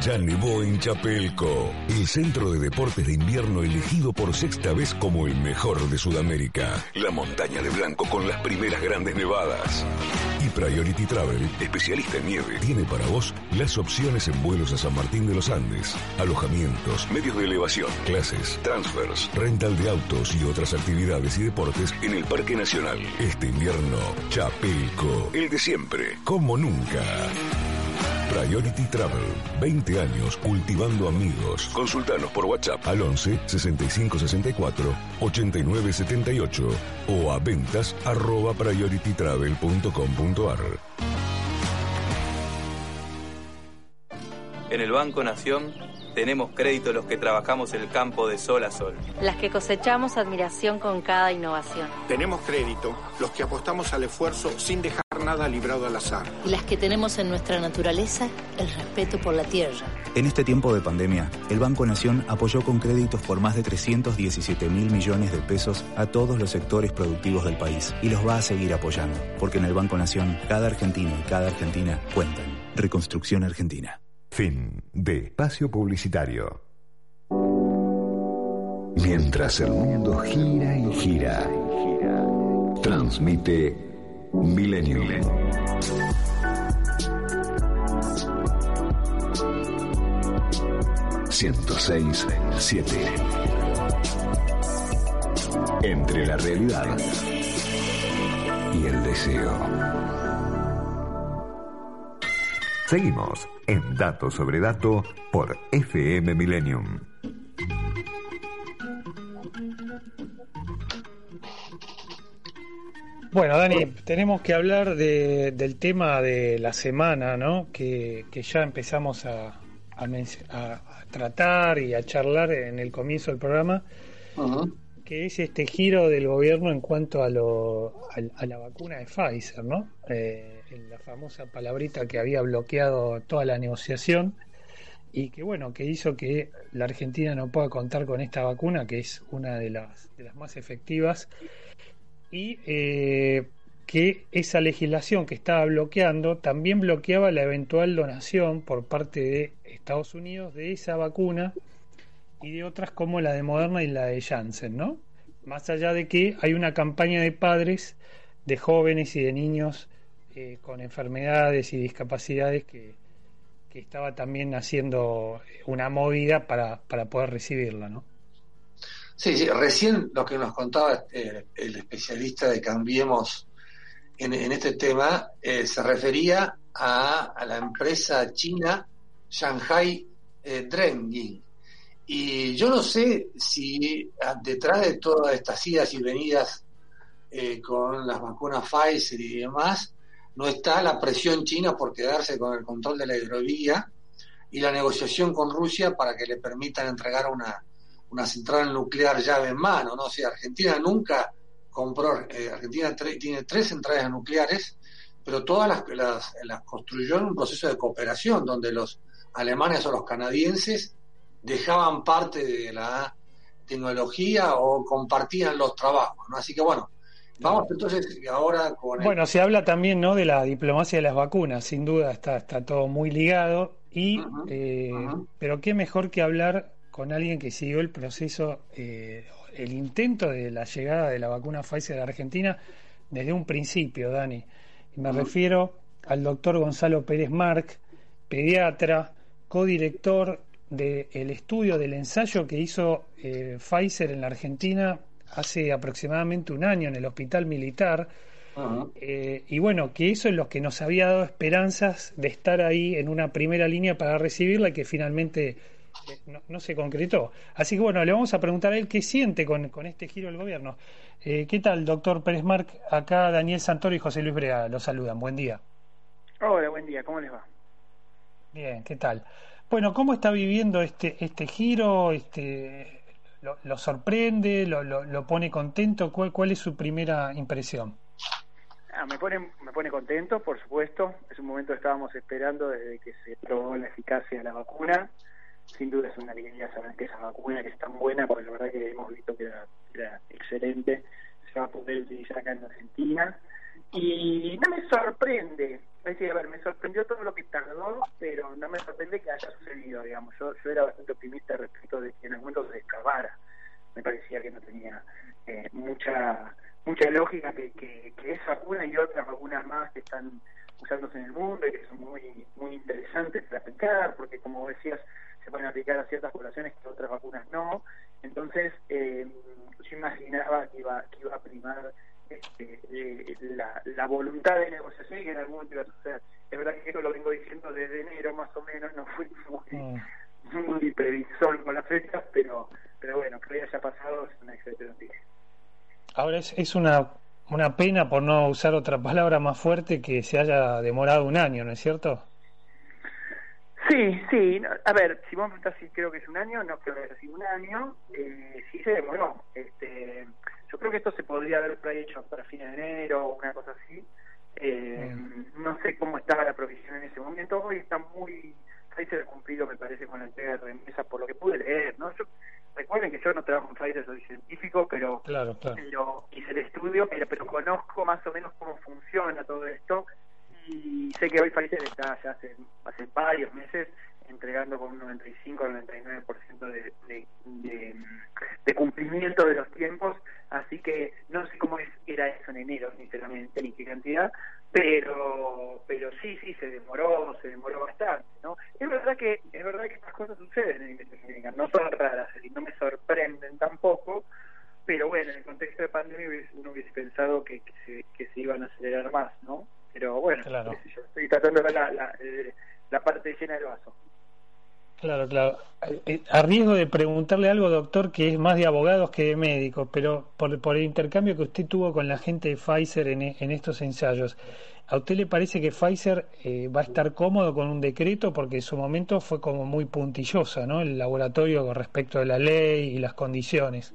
[SPEAKER 20] Ya nevó en Chapelco, el centro de deportes de invierno elegido por sexta vez como el mejor de Sudamérica. La montaña de blanco con las primeras grandes nevadas. Y Priority Travel, especialista en nieve, tiene para vos las opciones en vuelos a San Martín de los Andes, alojamientos, medios de elevación, clases, transfers, rental de autos y otras actividades y deportes en el Parque Nacional. Este invierno, Chapelco, el de siempre, como nunca. Priority Travel. 20 años cultivando amigos. Consultanos por WhatsApp al 11 65 64 89 78 o a ventas arroba prioritytravel.com.ar.
[SPEAKER 21] En el Banco Nación tenemos crédito los que trabajamos el campo de sol a sol.
[SPEAKER 22] Las que cosechamos admiración con cada innovación.
[SPEAKER 23] Tenemos crédito los que apostamos al esfuerzo sin dejar nada librado al azar.
[SPEAKER 24] Y las que tenemos en nuestra naturaleza el respeto por la tierra.
[SPEAKER 25] En este tiempo de pandemia, el Banco Nación apoyó con créditos por más de 317 mil millones de pesos a todos los sectores productivos del país y los va a seguir apoyando, porque en el Banco Nación cada argentino y cada argentina cuentan. Reconstrucción Argentina.
[SPEAKER 1] Fin de espacio publicitario. Mientras el mundo gira y gira, transmite Milenio. Entre la realidad y el deseo. Seguimos en Dato sobre Dato por FM Millennium.
[SPEAKER 3] Bueno, Dani, tenemos que hablar del tema de la semana, ¿no? Que, ya empezamos a, tratar y a charlar en el comienzo del programa, que es este giro del gobierno en cuanto a, lo, a, la vacuna de Pfizer, ¿no? Eh, la famosa palabrita que había bloqueado toda la negociación y que bueno, que hizo que la Argentina no pueda contar con esta vacuna, que es una de las, de las más efectivas, y eh, que esa legislación que estaba bloqueando también bloqueaba la eventual donación por parte de Estados Unidos de esa vacuna y de otras como la de Moderna y la de Janssen, ¿no? Más allá de que hay una campaña de padres, de jóvenes y de niños eh, con enfermedades y discapacidades que, que estaba también haciendo una movida para, para poder recibirla, ¿no?
[SPEAKER 2] Sí, sí, recién lo que nos contaba eh, el especialista de Cambiemos en, este tema eh, se refería a, la empresa china Shanghai eh, Y yo no sé si detrás de todas estas idas y venidas con las vacunas Pfizer y demás, no está la presión china por quedarse con el control de la hidrovía y la negociación con Rusia para que le permitan entregar una, una central nuclear llave en mano, ¿no? O Argentina nunca compró, eh, Argentina tiene tres centrales nucleares, pero todas las, las, las construyó en un proceso de cooperación, donde los alemanes o los canadienses dejaban parte de la tecnología o compartían los trabajos, ¿no? Así que bueno, vamos entonces ahora con...
[SPEAKER 3] Bueno, se habla también, ¿no?, de la diplomacia de las vacunas, sin duda está, está todo muy ligado, y, eh, pero qué mejor que hablar con alguien que siguió el proceso, eh, el intento de la llegada de la vacuna Pfizer a Argentina desde un principio, Dani. Y me refiero al doctor Gonzalo Pérez Marc, pediatra, codirector del estudio del ensayo que hizo eh, Pfizer en la Argentina hace aproximadamente un año en el hospital militar. Eh, y bueno, que eso es lo que nos había dado esperanzas de estar ahí en una primera línea para recibirla y que finalmente no, se concretó. Así que bueno, le vamos a preguntar a él qué siente con, este giro del gobierno. Eh, ¿Qué tal, doctor Pérez Marc? Acá Daniel Santoro y José Luis Brea los saludan. Buen día.
[SPEAKER 26] Hola, buen día. ¿Cómo les va?
[SPEAKER 3] Bien, ¿qué tal? Bueno, ¿cómo está viviendo este este giro? Este, ¿Lo, sorprende? Lo, lo, pone contento? ¿Cuál, ¿Cuál es su primera impresión?
[SPEAKER 26] Ah, me pone me pone contento, por supuesto. Es un momento que estábamos esperando desde que se probó la eficacia de la vacuna sin duda es una alegría saber que esa vacuna que es tan buena, porque la verdad que hemos visto que era, excelente, se va a poder utilizar acá en Argentina. Y no me sorprende, me sorprendió todo lo que tardó, pero no me sorprende que haya sucedido, digamos. Yo, yo era bastante optimista respecto de que en algún momento se descabara. Me parecía que no tenía eh, mucha mucha lógica que, que, que esa vacuna y otras vacunas más que están usándose en el mundo y que son muy muy interesantes para aplicar, porque como decías, se pueden aplicar a ciertas poblaciones que otras vacunas no. Entonces, eh, yo imaginaba que iba, que iba a primar eh, la, la, voluntad de negociación y que en algún momento iba a suceder. Es verdad que esto lo vengo diciendo desde enero más o menos, no fui muy, mm. muy previsor con las fechas, pero, pero bueno, que haya pasado es una excelente noticia.
[SPEAKER 3] Ahora es, es una, una pena, por no usar otra palabra más fuerte, que se haya demorado un año, ¿no es cierto?
[SPEAKER 26] Sí, sí. a ver, si vos me preguntás si creo que es un año, no creo que haya sido un año. Eh, sí se demoró. Este, yo creo que esto se podría haber hecho para fines de enero o una cosa así. Eh, no sé cómo estaba la provisión en ese momento. Hoy está muy... Pfizer cumplido, me parece, con la entrega de remesas, por lo que pude leer, ¿no? Yo, recuerden que yo no trabajo en Pfizer, soy científico, pero,
[SPEAKER 3] claro,
[SPEAKER 26] hice el estudio, pero, pero conozco más o menos cómo funciona todo esto y sé que hoy Pfizer está ya hace, hace varios meses entregando con un 95 al 99% de, de, de, de, cumplimiento de los tiempos, así que no sé cómo es, era eso en enero, sinceramente, ni qué cantidad, pero pero sí, sí, se demoró, se demoró bastante, ¿no? Es verdad que es verdad que estas cosas suceden en no son raras, y no me sorprenden tampoco, pero bueno, en el contexto de pandemia uno hubiese pensado que, que, se, que se iban a acelerar más, ¿no? Pero bueno, estoy tratando de ver la, eh, la, parte llena del vaso.
[SPEAKER 3] Claro, claro. Eh, a riesgo de preguntarle algo, doctor, que es más de abogados que de médicos, pero por, por el intercambio que usted tuvo con la gente de Pfizer en, estos ensayos, ¿a usted le parece que Pfizer eh, va a estar cómodo con un decreto? Porque en su momento fue como muy puntillosa, ¿no? El laboratorio con respecto a la ley y las condiciones.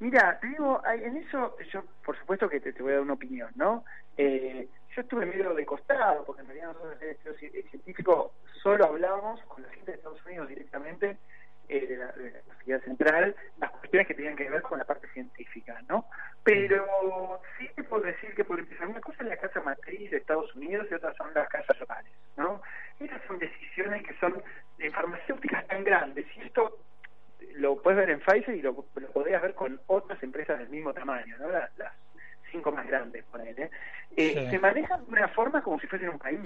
[SPEAKER 26] Mira, digo, en eso yo por supuesto que te, te, voy a dar una opinión, ¿no? Eh, yo estuve medio de costado, porque en realidad nosotros el científico solo hablábamos con la gente de Estados Unidos directamente, eh, de, la, de, Sociedad Central, las cuestiones que tenían que ver con la parte científica, ¿no? Pero sí te puedo decir que por empezar, una cosa es la casa matriz de Estados Unidos y otra son las casas locales, ¿no? Estas son decisiones que son de farmacéuticas tan grandes, y esto lo puedes ver en Pfizer y lo, lo podrías ver con otras empresas del mismo tamaño, ¿no? Las, cinco más grandes, por ahí, eh, se manejan de una forma como si fuesen un país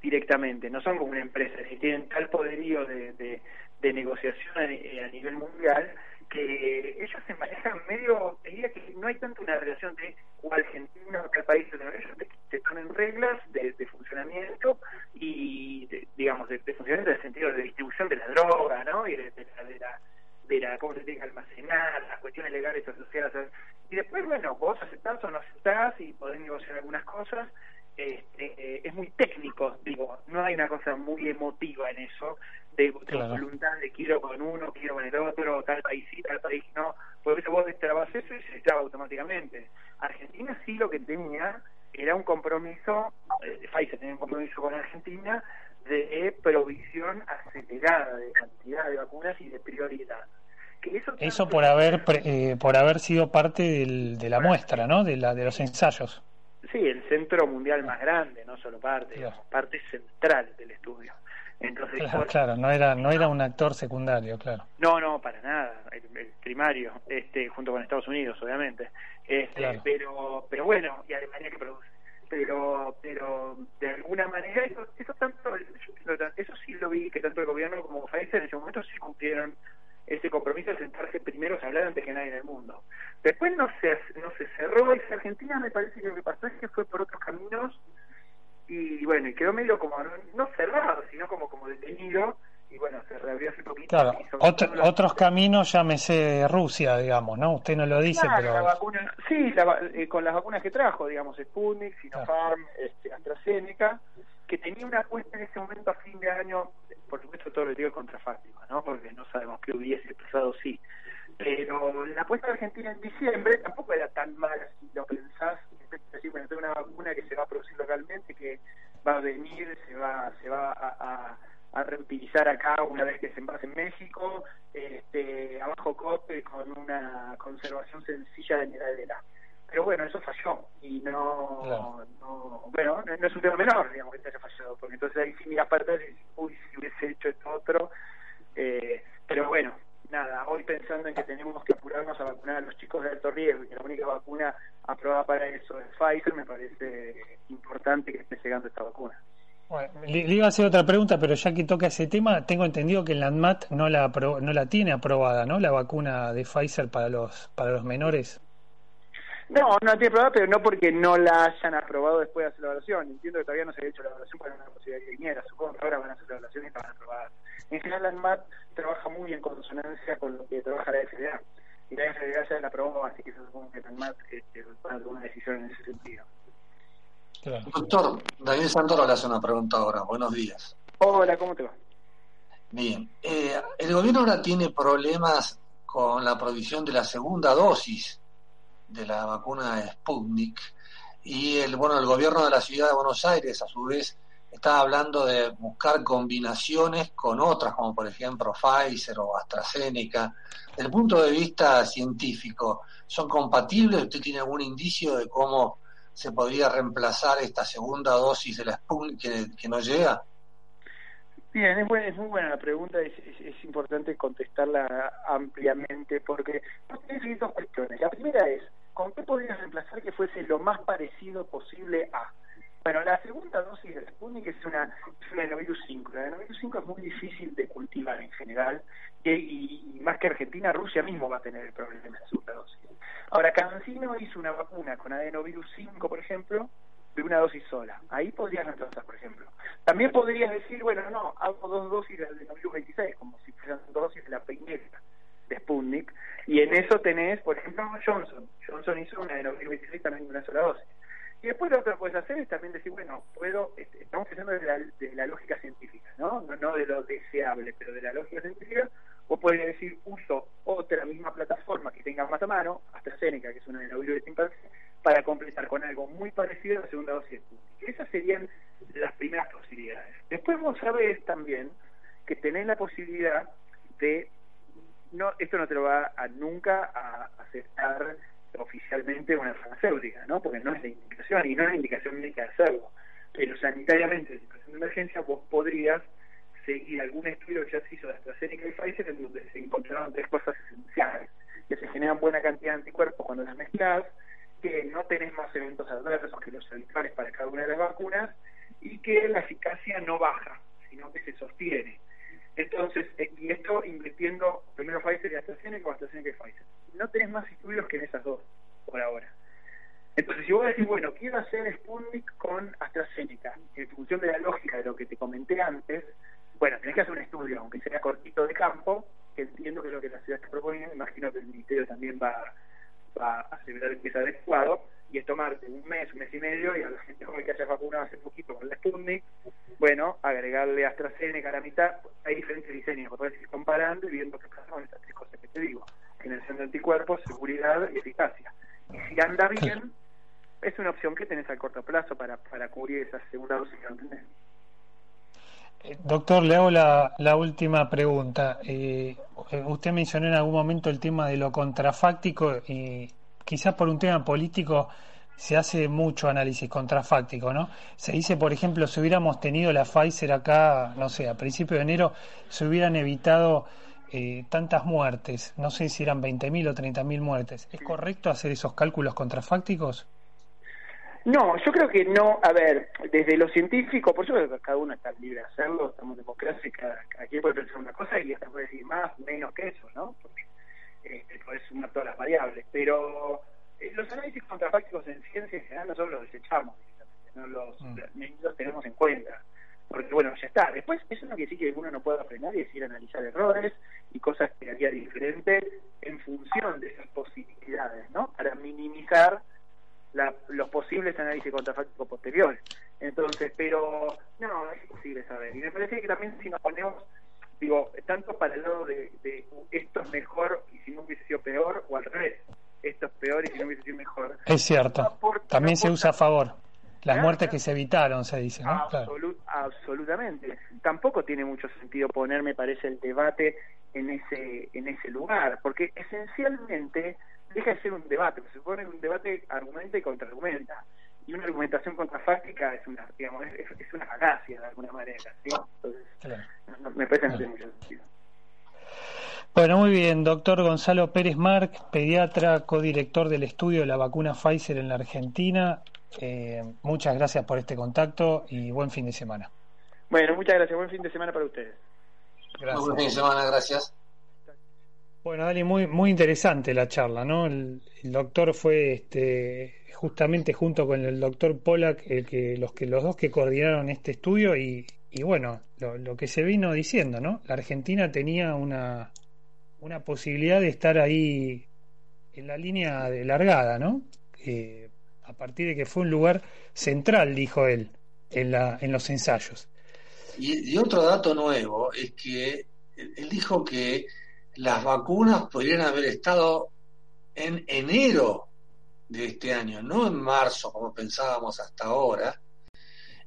[SPEAKER 26] directamente, no son como una empresa, que tienen tal poderío de, de, negociación a, nivel mundial que ellos se manejan medio, diría que no hay tanto una relación de o Argentina o tal país, ellos te, ponen reglas de, funcionamiento y, digamos, de, funcionamiento en el sentido de distribución de la droga, ¿no? Y de, la, de la, de la, cómo se tiene que almacenar, las cuestiones legales asociadas. Y después, bueno, vos aceptás o no aceptás y podés negociar algunas cosas, este, es muy técnico, digo, no hay una cosa muy emotiva en eso, de, voluntad de quiero con uno, quiero con el otro, tal país sí, tal país no, por eso vos destrabas eso y se destraba automáticamente. Argentina sí lo que tenía era un compromiso, eh, Pfizer tenía un compromiso con Argentina de provisión acelerada de cantidad de vacunas y de prioridad.
[SPEAKER 3] Eso, eso por haber eh, por haber sido parte del, de la muestra, ¿no? De la de los ensayos.
[SPEAKER 26] Sí, el centro mundial más grande, no solo parte, parte central del estudio. Entonces,
[SPEAKER 3] claro, no era no era un actor secundario, claro.
[SPEAKER 26] No, no, para nada, el, primario, este, junto con Estados Unidos, obviamente. Este, pero pero bueno, y Alemania que produce. Pero pero de alguna manera eso eso tanto eso sí lo vi que tanto el gobierno como Pfizer en ese momento sí cumplieron ese compromiso de sentarse primero a hablar antes que nadie en el mundo. Después no se, no se cerró esa Argentina, me parece que lo que pasó es que fue por otros caminos y bueno, y quedó medio como, no, cerrado, sino como, como detenido y bueno, se reabrió hace poquito.
[SPEAKER 3] Claro, otros caminos, llámese Rusia, digamos, ¿no? Usted no lo dice, pero...
[SPEAKER 26] La vacuna, sí, eh, con las vacunas que trajo, digamos, Sputnik, Sinopharm, este, AstraZeneca, que tenía una apuesta en ese momento a fin de año, por supuesto todo lo digo contrafáctico, ¿no? Porque no sabemos qué hubiese pasado sí. Pero la apuesta de Argentina en diciembre tampoco era tan mala si lo pensás, decir, bueno, tengo una vacuna que se va a producir localmente, que va a venir, se va, se va a, a, reutilizar acá una vez que se envase en México, este, a bajo coste, con una conservación sencilla de la pero bueno, eso falló y no, no bueno, no, es un tema menor, digamos, que te haya fallado, porque entonces ahí sí miras para atrás y uy, si hubiese hecho esto otro, eh, pero bueno, nada, hoy pensando en que tenemos que apurarnos a vacunar a los chicos de alto riesgo y que la única vacuna aprobada para eso es Pfizer, me parece importante que esté llegando esta vacuna.
[SPEAKER 3] Bueno, le, iba a hacer otra pregunta, pero ya que toca ese tema, tengo entendido que el ANMAT no la no la tiene aprobada, ¿no? La vacuna de Pfizer para los para los menores.
[SPEAKER 26] No, no la tiene aprobada, pero no porque no la hayan aprobado después de hacer la evaluación. Entiendo que todavía no se ha hecho la evaluación para una posibilidad que viniera. Supongo que ahora van a hacer la evaluación y están aprobadas. En general, la ANMAT trabaja muy en consonancia con lo que trabaja la FDA. Y la FDA ya la aprobó, así que supongo que la ANMAT este, va a tomar una decisión en ese sentido.
[SPEAKER 2] Doctor, Daniel Santoro le hace una pregunta ahora. Buenos días.
[SPEAKER 26] Hola, ¿cómo te va?
[SPEAKER 2] Bien. Eh, el gobierno ahora tiene problemas con la provisión de la segunda dosis de la vacuna Sputnik. Y el bueno el gobierno de la ciudad de Buenos Aires a su vez está hablando de buscar combinaciones con otras como por ejemplo Pfizer o AstraZeneca. Desde el punto de vista científico son compatibles usted tiene algún indicio de cómo se podría reemplazar esta segunda dosis de la Sputnik que, que no llega
[SPEAKER 26] Bien, es, es, muy buena la pregunta, es, es, importante contestarla ampliamente porque tiene dos cuestiones. La primera es, ¿con qué podrías reemplazar que fuese lo más parecido posible a? Bueno, la segunda dosis de Sputnik es una, es una adenovirus 5. La adenovirus 5 es muy difícil de cultivar en general y, más que Argentina, Rusia mismo va a tener el problema de la segunda dosis. Ahora, Cancino hizo una vacuna con adenovirus 5, por ejemplo, de una dosis sola. Ahí podrías reemplazar, por ejemplo. También podrías decir, bueno, no, hago dos dosis de adenovirus 26, como si fueran dos dosis de la primera de Sputnik, y en eso tenés, por ejemplo, Johnson. Johnson hizo una adenovirus 26 también de una sola dosis. Y después lo que puedes hacer es también decir, bueno, puedo, este, estamos pensando desde la, de la lógica científica, ¿no? ¿no? No de lo deseable, pero de la lógica científica, vos podés decir, uso otra misma plataforma que tenga más a mano, AstraZeneca, que es una de chimpancé, para completar con algo muy parecido a la segunda dosis de Esas serían las primeras posibilidades. Después vos sabés también que tenés la posibilidad de, no esto no te lo va a nunca a aceptar oficialmente una farmacéutica, ¿no? porque no es la indicación y no es la indicación médica de hacerlo, pero sanitariamente en situación de emergencia vos podrías seguir algún estudio que ya se hizo de AstraZeneca y Pfizer en donde se encontraron tres cosas esenciales, que se generan buena cantidad de anticuerpos cuando las mezclas, que no tenés más eventos adversos que los habituales para cada una de las vacunas y que la eficacia no baja, sino que se sostiene. Entonces, eh, y esto invirtiendo primero Pfizer y AstraZeneca o AstraZeneca y Pfizer. No tenés más estudios que en esas dos por ahora. Entonces, si vos decís, bueno, quiero hacer Sputnik con AstraZeneca, en función de la lógica de lo que te comenté antes, bueno, tenés que hacer un estudio, aunque sea cortito de campo, que entiendo que es lo que la ciudad está proponiendo, imagino que el Ministerio también va, va a asegurar que es adecuado, y es tomarte un mes, un mes y medio, y a la gente joven que haya vacunado hace poquito con la Sputnik, bueno, agregarle AstraZeneca a la mitad, hay diferentes diseños, puedes ir comparando y viendo qué pasa con estas tres cosas que te digo, generación de anticuerpos, seguridad y eficacia. Y si anda bien, es una opción que tenés a corto plazo para, para cubrir esa segunda dosis, ¿entendés?
[SPEAKER 3] Eh, doctor, le hago la, la última pregunta. Eh, eh, usted mencionó en algún momento el tema de lo contrafáctico y quizás por un tema político se hace mucho análisis contrafáctico, ¿no? Se dice, por ejemplo, si hubiéramos tenido la Pfizer acá, no sé, a principios de enero, se hubieran evitado tantas muertes, no sé si eran 20.000 o 30.000 muertes. ¿Es correcto hacer esos cálculos contrafácticos?
[SPEAKER 26] No, yo creo que no. A ver, desde lo científico, por supuesto cada uno está libre de hacerlo, estamos en democracia, cada, cada quien puede pensar una cosa y hasta puede decir más, menos que eso, ¿no? Porque este, puedes sumar todas las variables. Pero eh, los análisis contrafácticos en ciencia en general nosotros los desechamos, no los, mm. los tenemos en cuenta. Porque bueno, ya está. Después, eso no quiere decir que uno no pueda frenar y decir analizar errores y cosas que haría diferente en función de esas posibilidades, ¿no? Para minimizar los posibles análisis contrafácticos posteriores. Entonces, pero no, es imposible saber. Y me parece que también si nos ponemos, digo, tanto para el lado de, esto es mejor y si no hubiese sido peor, o al revés, esto es peor y si no hubiese sido mejor.
[SPEAKER 3] Es cierto, también se usa a favor. Las muertes que se evitaron, se dice, ¿no?
[SPEAKER 26] Absolutamente. Tampoco tiene mucho sentido poner, me parece, el debate en ese, en ese lugar, porque esencialmente deja de ser un debate, se supone un debate argumenta y contraargumenta. Y una argumentación contrafáctica es una, digamos, es, una falacia de alguna manera. Entonces, me parece no mucho sentido.
[SPEAKER 3] Bueno, muy bien, doctor Gonzalo Pérez Marc, pediatra, codirector del estudio de la vacuna Pfizer en la Argentina. Eh, muchas gracias por este contacto y buen fin de semana.
[SPEAKER 26] Bueno, muchas gracias, buen fin de semana para ustedes.
[SPEAKER 2] Gracias. Buen fin de semana, gracias.
[SPEAKER 3] Bueno, Dani, muy, muy interesante la charla, ¿no? El, doctor fue este, justamente junto con el doctor Pollack el que, los, que, los dos que coordinaron este estudio y, y bueno, lo, que se vino diciendo, ¿no? La Argentina tenía una, una posibilidad de estar ahí en la línea de largada, ¿no? a partir de que fue un lugar central, dijo él, en, la, en los ensayos.
[SPEAKER 2] Y otro dato nuevo es que él dijo que las vacunas podrían haber estado en enero de este año, no en marzo como pensábamos hasta ahora,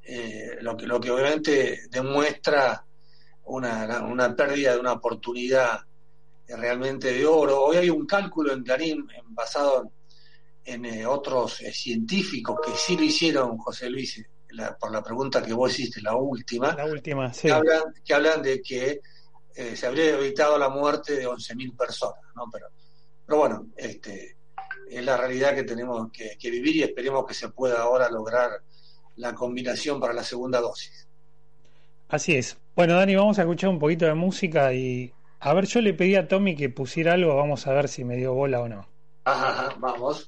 [SPEAKER 2] eh, lo, que, lo que obviamente demuestra una, una pérdida de una oportunidad realmente de oro. Hoy hay un cálculo en Clarín basado en, eh, otros eh, científicos que sí lo hicieron, José Luis, por la pregunta que vos hiciste, la última,
[SPEAKER 3] la última
[SPEAKER 2] que, hablan, que hablan de que eh, se habría evitado la muerte de 11.000 personas, ¿no? Pero, pero bueno, este, es la realidad que tenemos que, vivir y esperemos que se pueda ahora lograr la combinación para la segunda dosis.
[SPEAKER 3] Así es. Bueno, Dani, vamos a escuchar un poquito de música y a ver, yo le pedí a Tommy que pusiera algo, vamos a ver si me dio bola o no.
[SPEAKER 2] Ajá, vamos.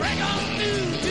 [SPEAKER 2] Break on
[SPEAKER 3] new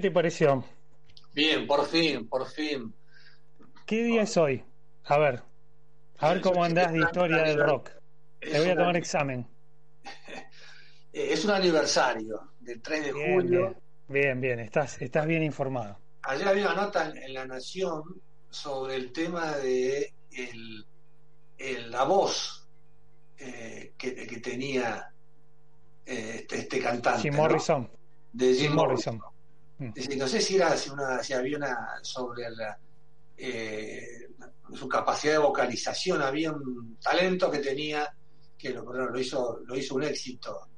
[SPEAKER 3] ¿qué te pareció?
[SPEAKER 2] Bien, por fin, por fin.
[SPEAKER 3] ¿Qué día es hoy? A ver, a ver cómo andás de historia del rock. Te voy a tomar examen.
[SPEAKER 2] Eh, Es un aniversario del 3 de
[SPEAKER 3] Bien,
[SPEAKER 2] julio.
[SPEAKER 3] bien, bien, estás, estás bien informado.
[SPEAKER 2] Ayer había una nota en, La Nación sobre el tema de el, el- la voz eh, que, que tenía eh, este, este cantante.
[SPEAKER 3] Jim
[SPEAKER 2] ¿no?
[SPEAKER 3] Morrison.
[SPEAKER 2] De Jim
[SPEAKER 3] Jim
[SPEAKER 2] Morrison. Decir, no sé si era si, una, si había una sobre la, eh, su capacidad de vocalización, había un talento que tenía que lo, lo hizo lo hizo un éxito.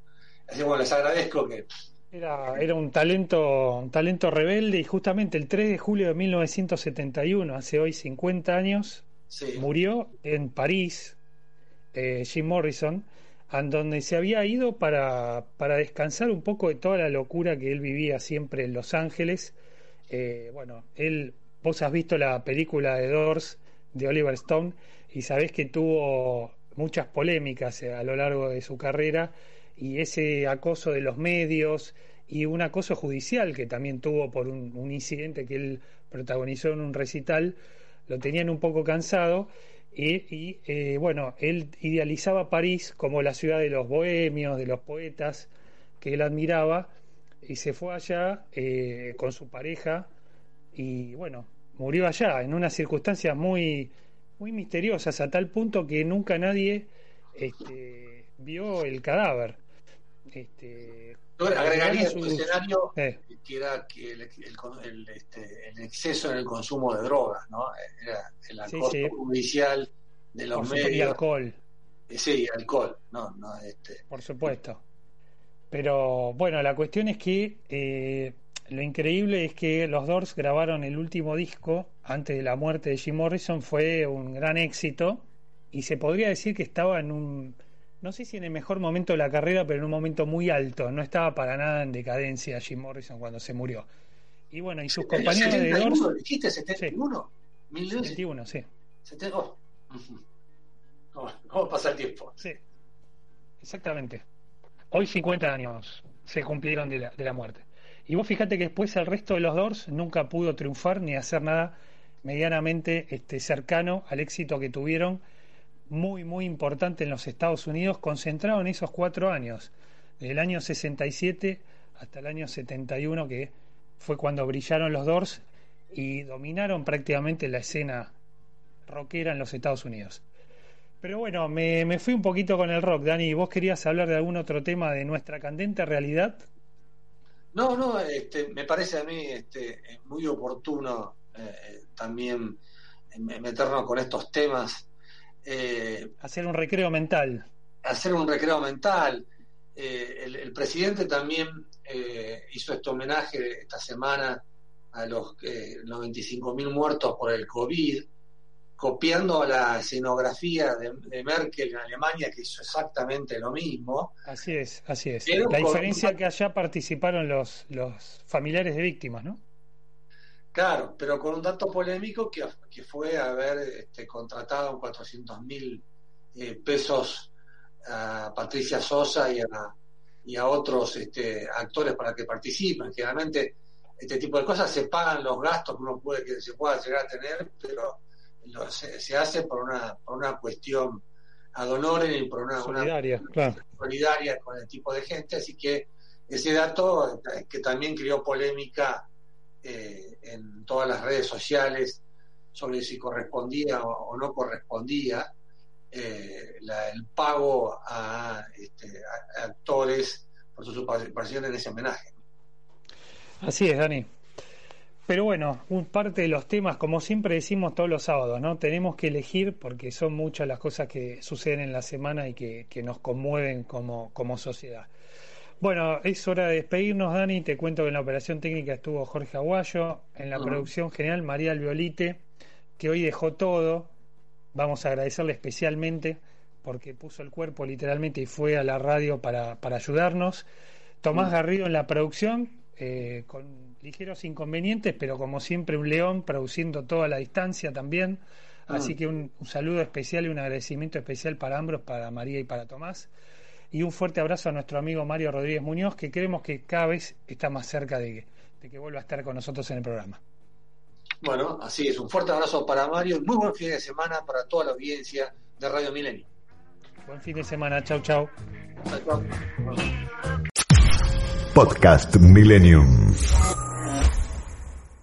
[SPEAKER 2] Así bueno, les agradezco que
[SPEAKER 3] Era, era un talento, un talento rebelde y justamente el 3 de julio de 1971, hace hoy 50 años,
[SPEAKER 2] Sí.
[SPEAKER 3] murió en París eh, Jim Morrison, donde se había ido para, para descansar un poco de toda la locura que él vivía siempre en Los Ángeles. Eh, bueno, él, vos has visto la película de Doors de Oliver Stone y sabés que tuvo muchas polémicas eh, a lo largo de su carrera y ese acoso de los medios y un acoso judicial que también tuvo por un incidente que él protagonizó en un recital, lo tenían un poco cansado y, eh, bueno, él idealizaba París como la ciudad de los bohemios, de los poetas que él admiraba y se fue allá eh, con su pareja y bueno, murió allá en unas circunstancias muy, muy misteriosas a tal punto que nunca nadie este, vio el cadáver. Este,
[SPEAKER 2] Yo agregaría un escenario
[SPEAKER 3] Eh.
[SPEAKER 2] que era que el, el el, este, el exceso en el consumo de drogas, ¿no? Era el
[SPEAKER 3] Sí,
[SPEAKER 2] acoso
[SPEAKER 3] sí.
[SPEAKER 2] judicial de los
[SPEAKER 3] por supuesto, y
[SPEAKER 2] medios.
[SPEAKER 3] alcohol.
[SPEAKER 2] Eh, Sí, alcohol, no, no, este.
[SPEAKER 3] por supuesto. Pero bueno, la cuestión es que eh, lo increíble es que los Doors grabaron el último disco antes de la muerte de Jim Morrison, fue un gran éxito y se podría decir que estaba en un, no sé si en el mejor momento de la carrera, pero en un momento muy alto, no estaba para nada en decadencia Jim Morrison cuando se murió. Y bueno, y sus compañeros de
[SPEAKER 2] 71,
[SPEAKER 3] Doors...
[SPEAKER 2] ¿Dijiste 71?
[SPEAKER 3] 71, sí.
[SPEAKER 2] 70, oh. Ujú. ¿Cómo, cómo pasa el tiempo?
[SPEAKER 3] Sí, exactamente. Hoy 50 años se cumplieron de la, de la muerte. Y vos fíjate que después el resto de los Doors nunca pudo triunfar ni hacer nada medianamente este, cercano al éxito que tuvieron, muy, muy importante en los Estados Unidos, concentrado en esos cuatro años, del año 67 hasta el año 71, que fue cuando brillaron los Doors y dominaron prácticamente la escena rockera en los Estados Unidos. Pero bueno, me, me fui un poquito con el rock, Dani. ¿Vos querías hablar de algún otro tema de nuestra candente realidad?
[SPEAKER 2] No, no, este, me parece a mí este, muy oportuno eh, también meternos con estos temas. Eh,
[SPEAKER 3] Hacer un recreo mental.
[SPEAKER 2] hacer un recreo mental. Eh, el, el presidente también eh, hizo este homenaje esta semana a los eh, 95.000 muertos por el COVID, copiando la escenografía de, de Merkel en Alemania, que hizo exactamente lo mismo.
[SPEAKER 3] Así es, así es.
[SPEAKER 2] Pero
[SPEAKER 3] la
[SPEAKER 2] con-
[SPEAKER 3] diferencia que allá participaron los, los familiares de víctimas, ¿no?
[SPEAKER 2] Claro, pero con un dato polémico que, que fue haber este, contratado 400 mil eh, pesos a Patricia Sosa y a, y a otros este, actores para que participen. Generalmente este tipo de cosas se pagan los gastos que uno puede que se pueda llegar a tener, pero lo- se, se hace por una, por una cuestión ad honorem y por una, una
[SPEAKER 3] Solidaria, claro.
[SPEAKER 2] solidaria con el tipo de gente, así que ese dato eh, que también creó polémica eh, en todas las redes sociales sobre si correspondía o, no correspondía, eh, el pago este, a, actores por su participación en ese homenaje.
[SPEAKER 3] Así es, Dani. Pero bueno, un parte de los temas, como siempre decimos todos los sábados, ¿no? Tenemos que elegir porque son muchas las cosas que suceden en la semana y que, nos conmueven como, como sociedad. Bueno, es hora de despedirnos, Dani. Te cuento que en la operación técnica estuvo Jorge Aguayo, en la producción general María Albiolite, que hoy dejó todo. Vamos a agradecerle especialmente porque puso el cuerpo literalmente y fue a la radio para, para ayudarnos. Tomás Garrido en la producción, eh, con ligeros inconvenientes, pero como siempre un león produciendo toda la distancia también. Así que un, saludo especial y un agradecimiento especial para ambos, para María y para Tomás y un fuerte abrazo a nuestro amigo Mario Rodríguez Muñoz, que creemos que cada vez está más cerca de que, que vuelva a estar con nosotros en el programa.
[SPEAKER 2] Bueno, así es, un fuerte abrazo para Mario y muy buen fin de semana para toda la audiencia de Radio Milenio.
[SPEAKER 3] Buen fin de semana, chau chau.
[SPEAKER 1] Podcast Millennium.